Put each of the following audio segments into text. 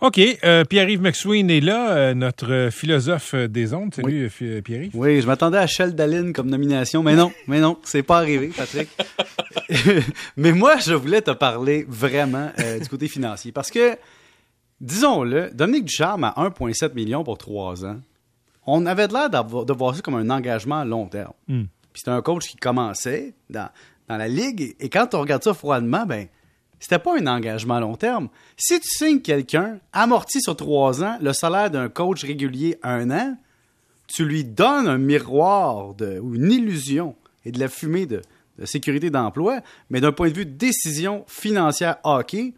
OK. euh, Pierre-Yves McSween est là, euh, notre philosophe des ondes. Salut, euh, Fi- Pierre-Yves. Oui, je m'attendais à Shell Daline comme nomination, mais non, mais non, c'est pas arrivé, Patrick. mais moi, je voulais te parler vraiment euh, du côté financier parce que, disons-le, Dominique Ducharme à 1,7 million pour trois ans, on avait l'air d'avoir- de voir ça comme un engagement à long terme. Hmm. Puis c'était un coach qui commençait dans, dans la ligue et quand on regarde ça froidement, ben c'était pas un engagement à long terme. Si tu signes quelqu'un amorti sur trois ans, le salaire d'un coach régulier un an, tu lui donnes un miroir ou une illusion et de la fumée de, sécurité d'emploi, mais d'un point de vue de décision financière hockey,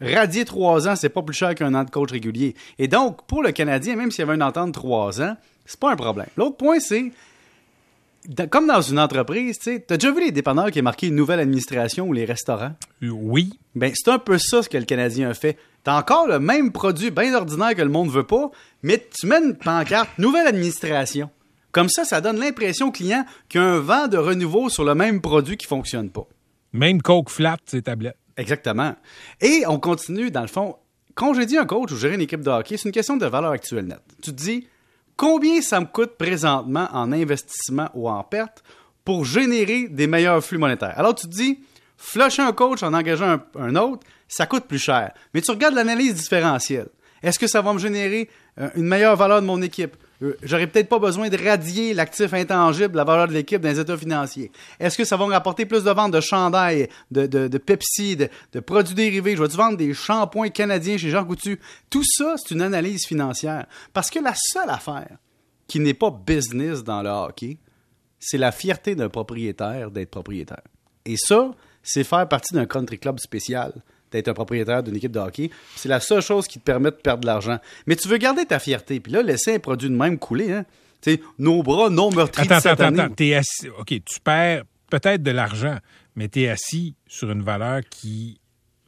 radier trois ans, c'est pas plus cher qu'un an de coach régulier. Et donc, pour le Canadien, même s'il y avait une entente de trois ans, c'est pas un problème. L'autre point, c'est, comme dans une entreprise, tu sais, t'as déjà vu les dépanneurs qui est marqué nouvelle administration ou les restaurants? Euh, Oui. Ben, c'est un peu ça ce que le Canadien a fait. T'as encore le même produit bien ordinaire que le monde veut pas, mais tu mets une pancarte nouvelle administration. Comme ça, ça donne l'impression au client qu'il y a un vent de renouveau sur le même produit qui fonctionne pas. Même Coke flat, ces tablettes. Exactement. Et on continue, dans le fond, congédier un coach ou gérer une équipe de hockey, c'est une question de valeur actuelle nette. Tu te dis, combien ça me coûte présentement en investissement ou en perte pour générer des meilleurs flux monétaires? Alors tu te dis, flusher un coach en engageant un, autre, ça coûte plus cher. Mais tu regardes l'analyse différentielle. Est-ce que ça va me générer euh, une meilleure valeur de mon équipe? Euh, J'aurais peut-être pas besoin de radier l'actif intangible, la valeur de l'équipe dans les états financiers. Est-ce que ça va me rapporter plus de ventes de chandail, de, de, de Pepsi, de, de produits dérivés? Je vais-tu vendre des shampoings canadiens chez Jean Coutu? Tout ça, c'est une analyse financière. Parce que la seule affaire qui n'est pas business dans le hockey, c'est la fierté d'un propriétaire d'être propriétaire. Et ça, c'est faire partie d'un country club spécial, d'être un propriétaire d'une équipe de hockey. C'est la seule chose qui te permet de perdre de l'argent. Mais tu veux garder ta fierté, puis là, laisser un produit de même couler, hein? Tu sais, nos bras non meurtris Attends, de cette attends, année. attends. Assis. OK, tu perds peut-être de l'argent, mais tu es assis sur une valeur qui,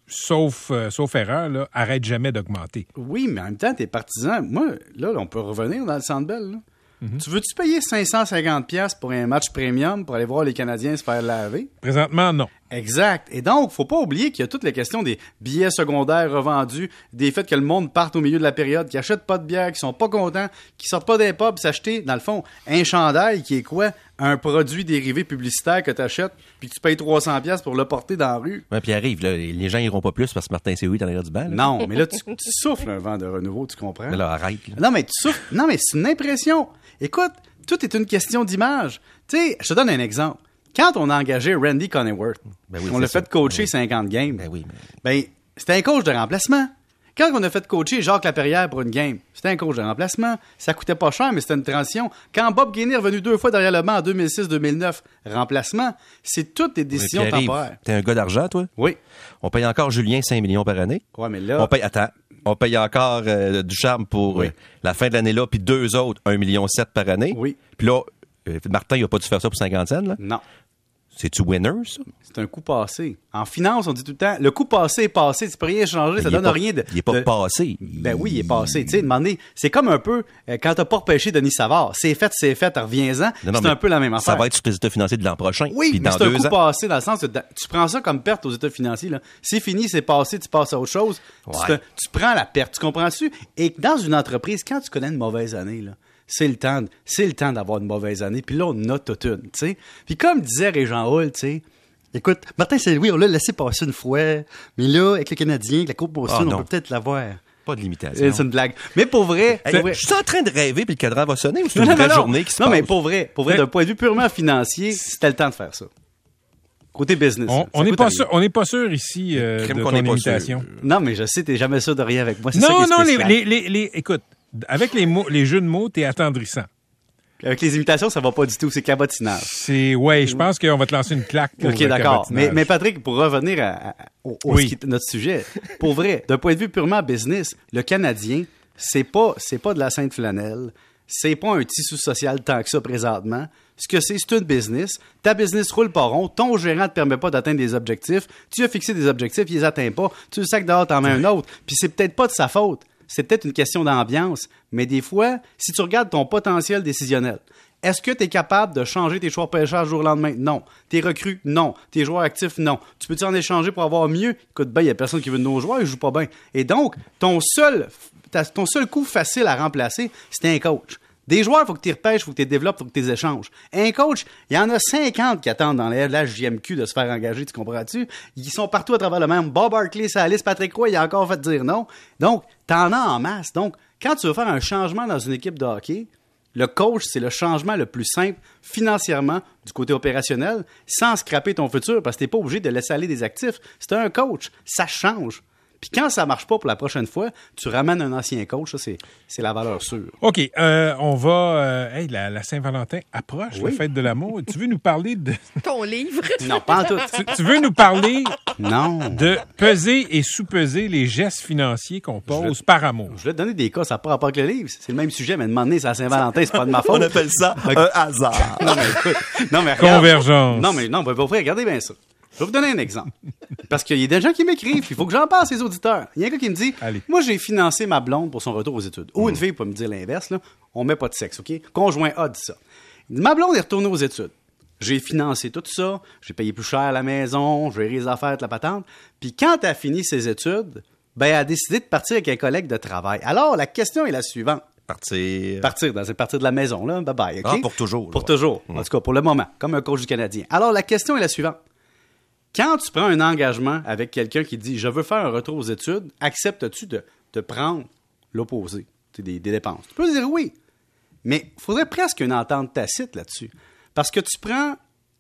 sauf, euh, sauf erreur, là, arrête jamais d'augmenter. Oui, mais en même temps, t'es partisan. Moi, là, on peut revenir dans le Centre Bell. là. Mhm. Tu veux-tu payer 550$ piastres pour un match premium pour aller voir les Canadiens se faire laver? Présentement, non. Exact. Et donc, faut pas oublier qu'il y a toutes les questions des billets secondaires revendus, des faits que le monde parte au milieu de la période, qui achètent pas de bière, qui sont pas contents, qui sortent pas des pubs s'acheter, dans le fond, un chandail qui est quoi? Un produit dérivé publicitaire que tu achètes, puis que tu payes 300$ piastres pour le porter dans la rue. Ouais, puis arrive, là, les gens iront pas plus parce que Martin Séoui est en arrière du banc. là. Non, mais là, tu, tu souffles un vent de renouveau, tu comprends? Mais là, arrête. là. Non, mais tu souffres. Non, mais c'est une impression. Écoute, tout est une question d'image. Tu sais, je te donne un exemple. Quand on a engagé Randy Conneyworth, Ben oui, on l'a fait coacher Ben oui. 50 games. Ben oui, mais- Ben, c'était un coach de remplacement. Quand on a fait coacher Jacques Laperrière pour une game, c'était un coach de remplacement. Ça coûtait pas cher, mais c'était une transition. Quand Bob Gainey est revenu deux fois derrière le banc en 2006-2009, remplacement, c'est toutes des décisions temporaires. T'es un gars d'argent, toi? Oui. On paye encore Julien 5 millions par année. Ouais, mais là, On paye, attends, on paye encore euh, du charme pour Oui. euh, la fin de l'année-là, puis deux autres, 1,7 million par année. Oui. Puis là, Martin, il a pas dû faire ça pour 50 cents, là? non. C'est-tu winner, ça? C'est un coup passé. En finance, on dit tout le temps, le coup passé est passé, tu peux rien changer, ça Il est donne pas- rien de. Il est pas de- passé. Ben oui, il est passé. Tu sais, demander, c'est comme un peu euh, quand t'as pas repêché Denis Savard. C'est fait, c'est fait, reviens-en. C'est un peu la même affaire. Ça va être sur tes états financiers de l'an prochain. Oui, puis mais c'est un coup ans. passé dans le sens que tu prends ça comme perte aux états financiers. C'est fini, c'est passé, tu passes à autre chose. Tu, te- tu prends la perte, tu comprends-tu? Et dans une entreprise, quand tu connais une mauvaise année, là, c'est le temps, c'est le temps d'avoir une mauvaise année. Puis là, on a toute une, tu sais. Puis comme disait Régent Hull, tu sais, écoute, Martin Saint-Louis, on l'a laissé passer une fois, mais là, avec le Canadien, avec la Coupe Boston, Ah, on peut peut-être l'avoir. Pas de limitation. Euh, C'est une blague. Mais pour vrai, Hey, pour vrai- je suis en train de rêver puis le cadran va sonner ou c'est une non, vraie non, journée qui se non, passe? mais pour vrai, pour vrai, d'un point de vue purement financier, c'était le temps de faire ça. Côté business. On on n'est pas sûr, on n'est pas sûr ici euh, de ton pas sûr. Non, mais je sais, t'es jamais sûr de rien avec moi. Ça Non, qui est non, les, spécial. les, les, les- écoute, avec les mots, les jeux de mots, t'es attendrissant. Avec les imitations, ça va pas du tout. C'est cabotinage. C'est, ouais, je pense qu'on va te lancer une claque. pour OK, le d'accord. Mais, mais Patrick, pour revenir à, à- au, au- Oui. ce qui est notre sujet, pour vrai, d'un point de vue purement business, le Canadien, c'est pas, c'est pas de la sainte flanelle. C'est pas un tissu social tant que ça présentement. Ce que c'est, c'est une business. Ta business roule pas rond. Ton gérant te permet pas d'atteindre des objectifs. Tu as fixé des objectifs, il les atteint pas. Tu le sacs dehors, t'en mets un autre. Puis c'est peut-être pas de sa faute. C'est peut-être une question d'ambiance. Mais des fois, si tu regardes ton potentiel décisionnel, Est-ce que tu es capable de changer tes choix de pêchage jour au lendemain? Non. Tes recrues? Non. Tes joueurs actifs? Non. Tu peux-tu en échanger pour avoir mieux? Écoute, ben, il n'y a personne qui veut de nos joueurs, ils jouent pas bien. Et donc, ton seul, ton seul coup facile à remplacer, c'est un coach. Des joueurs, il faut que tu repêches, il faut que tu développes, il faut que tu échanges. Un coach, il y en a 50 qui attendent dans la JMQ de se faire engager, tu comprends-tu? Ils sont partout à travers le même. Bob Barkley, Salis, Patrick Roy, il a encore fait dire non. Donc, t'en as en masse. Donc, quand tu veux faire un changement dans une équipe de hockey, le coach, c'est le changement le plus simple financièrement du côté opérationnel, sans scraper ton futur, parce que t'es pas obligé de laisser aller des actifs. C'est un coach, ça change. Puis quand ça marche pas pour la prochaine fois, tu ramènes un ancien coach, ça c'est, c'est la valeur sûre. OK, euh, on va... euh, hey, la, la Saint-Valentin approche, Oui. la fête de l'amour. Tu veux nous parler de... Ton livre. Non, pas en tout. tu, tu veux nous parler Non. de peser et sous-peser les gestes financiers qu'on pose par amour. Je vais te donner des cas, ça n'a pas rapport avec le livre. C'est le même sujet, mais demander c'est à Saint-Valentin, c'est pas de ma faute. On appelle ça un hasard. Non, mais écoute. Non, mais regarde. Convergence. Non, mais non, vrai, regardez bien ça. Je vais vous donner un exemple. Parce qu'il y a des gens qui m'écrivent, il faut que j'en parle à ces auditeurs. Il y a un gars qui me dit Allez. Moi, j'ai financé ma blonde pour son retour aux études. Ou une fille peut me dire l'inverse, là. On met pas de sexe, OK? Conjoint A dit ça. Ma blonde est retournée aux études. J'ai financé tout ça, j'ai payé plus cher la maison, j'ai les affaires, de la patente. Puis quand elle a fini ses études, ben, elle a décidé de partir avec un collègue de travail. Alors, la question est la suivante. Partir. Partir, dans cette partie de la maison, là. Bye bye, OK? Ah, pour toujours, Pour toujours. En tout cas, pour le moment, comme un coach du Canadien. Alors, la question est la suivante. Quand tu prends un engagement avec quelqu'un qui dit Je veux faire un retour aux études, acceptes-tu de, de prendre l'opposé, des, des dépenses? Tu peux dire oui. Mais il faudrait presque une entente tacite là-dessus. Parce que tu prends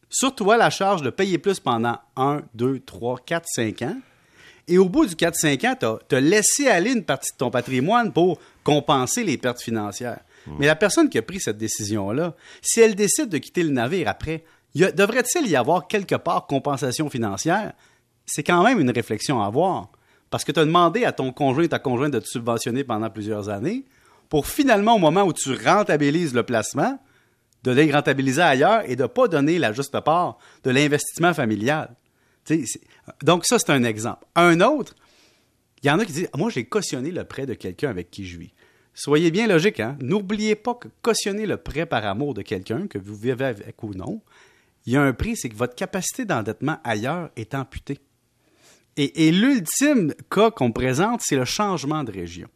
sur toi la charge de payer plus pendant 1, 2, 3, 4, 5 ans. Et au bout du 4-5 ans, tu as, laissé aller une partie de ton patrimoine pour compenser les pertes financières. Mais la personne qui a pris cette décision-là, si elle décide de quitter le navire après, devrait-il y avoir quelque part compensation financière? C'est quand même une réflexion à avoir. Parce que tu as demandé à ton conjoint et ta conjointe de te subventionner pendant plusieurs années pour finalement, au moment où tu rentabilises le placement, de les rentabiliser ailleurs et de ne pas donner la juste part de l'investissement familial. Donc ça, c'est un exemple. Un autre, il y en a qui disent, moi j'ai cautionné le prêt de quelqu'un avec qui je vis. Soyez bien logique, hein? N'oubliez pas que cautionner le prêt par amour de quelqu'un, que vous vivez avec ou non, il y a un prix, c'est que votre capacité d'endettement ailleurs est amputée. Et, et l'ultime cas qu'on présente, c'est le changement de région.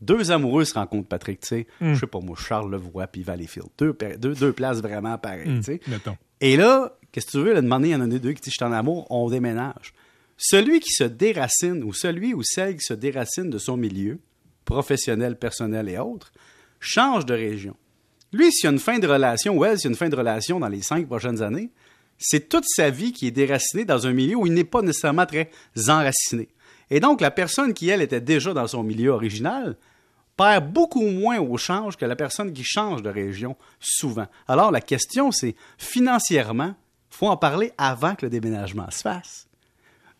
Deux amoureux se rencontrent, Patrick, tu sais. Je sais pas moi, Charles Levoix puis Valleyfield. Deux, deux, deux places vraiment pareilles, tu sais. Et là, qu'est-ce que tu veux? Là, demander, il y en a deux qui disent, je suis en amour, on déménage. Celui qui se déracine, ou celui ou celle qui se déracine de son milieu, professionnel, personnel et autres, change de région. Lui, s'il y a une fin de relation, ou elle, s'il y a une fin de relation dans les cinq prochaines années, c'est toute sa vie qui est déracinée dans un milieu où il n'est pas nécessairement très enraciné. Et donc, la personne qui, elle, était déjà dans son milieu original, perd beaucoup moins au change que la personne qui change de région souvent. Alors, la question, c'est financièrement, faut en parler avant que le déménagement se fasse.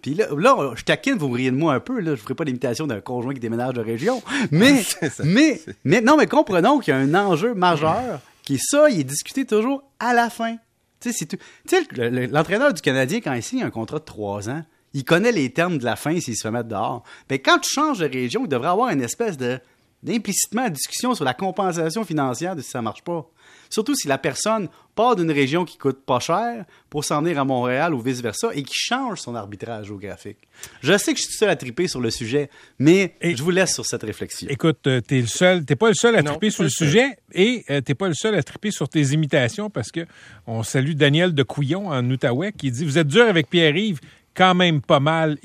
Puis là, là, je taquine, vous riez de moi un peu, là, je ne ferai pas l'imitation d'un conjoint qui déménage de région. Mais, mais, mais, non, mais comprenons qu'il y a un enjeu majeur qui est ça, il est discuté toujours à la fin. Tu sais, l'entraîneur du Canadien, quand il signe un contrat de trois ans, il connaît les termes de la fin s'il se fait mettre dehors. Mais quand tu changes de région, il devrait avoir une espèce de d'implicitement discussion sur la compensation financière de si ça marche pas. Surtout si la personne part d'une région qui coûte pas cher pour s'en venir à Montréal ou vice-versa et qui change son arbitrage géographique. Je sais que je suis seul à triper sur le sujet, mais Et- je vous laisse sur cette réflexion. Écoute, euh, t'es le seul, t'es pas le seul à Non, triper sur le sujet et euh, t'es pas le seul à triper sur tes imitations parce que on salue Daniel de Couillon en Outaouais qui dit vous êtes dur avec Pierre-Yves, quand même pas mal,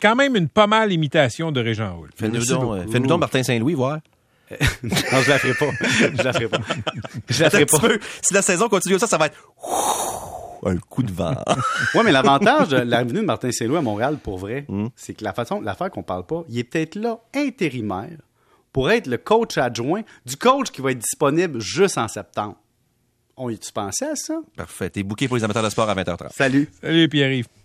quand même une pas mal imitation de Régent Houle. Fais-nous donc, beaucoup. euh, fais-nous donc Martin Saint-Louis, voir. non, je la ferai pas. Je la ferai pas. Je la ferai pas. peu. Si la saison continue comme ça, ça va être un coup de vent. Oui, mais l'avantage de la venue de Martin Saint-Louis à Montréal, pour vrai, Hmm. c'est que la façon, l'affaire qu'on parle pas, il est peut-être là intérimaire pour être le coach adjoint du coach qui va être disponible juste en septembre. On y tu pensais à ça? Parfait. T'es booké pour les amateurs de sport à 20h30. Salut! Salut Pierre-Yves.